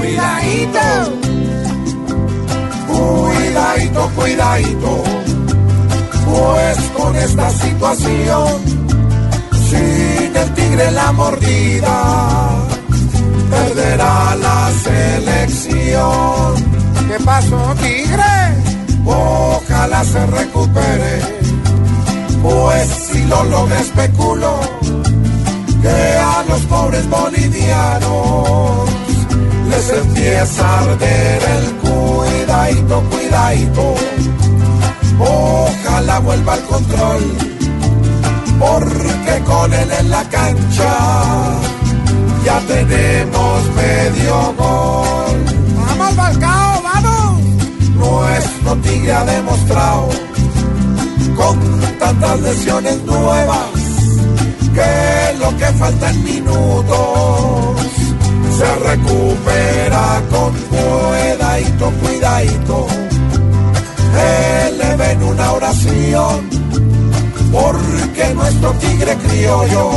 Cuidadito, cuidadito, cuidadito, pues con esta situación, sin el tigre la mordida, perderá la selección. ¿Qué pasó, tigre? Ojalá se recupere, pues si lo logra especulo, que a los pobres bolivianos les empieza a arder el cuidadito, cuidadito. Ojalá vuelva al control, porque con él en la cancha ya tenemos medio gol. ¡Vamos, Balcao, vamos! Nuestro tigre ha demostrado con tantas lesiones nuevas que lo que falta en minutos porque nuestro tigre criollo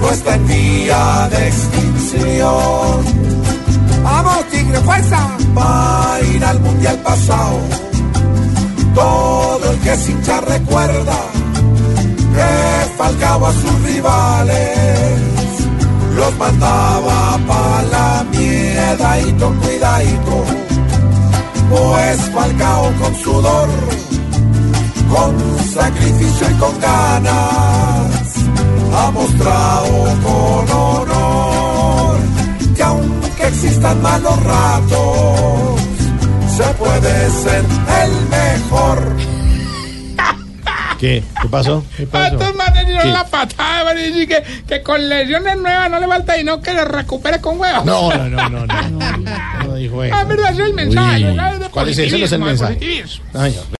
no está en vía de extinción. ¡Vamos, tigre, fuerza! Va a ir al mundial pasado. Todo el que es hincha recuerda que Falcao a sus rivales los mandaba pa' la miedadito, cuidadito. Pues Falcao con sudor, con sacrificio y con ganas, ha mostrado con honor que aunque existan malos ratos, se puede ser el mejor. ¿Qué? ¿Qué pasó? ¿Qué pasó? Estos manes dieron la patada, man, y que, que con lesiones nuevas no le falta y no que le recupere con huevos. No, no, no, no, no. No dijo eso. Ah, verdad, ese es el mensaje. ¿Cuál es ese? No es el mensaje.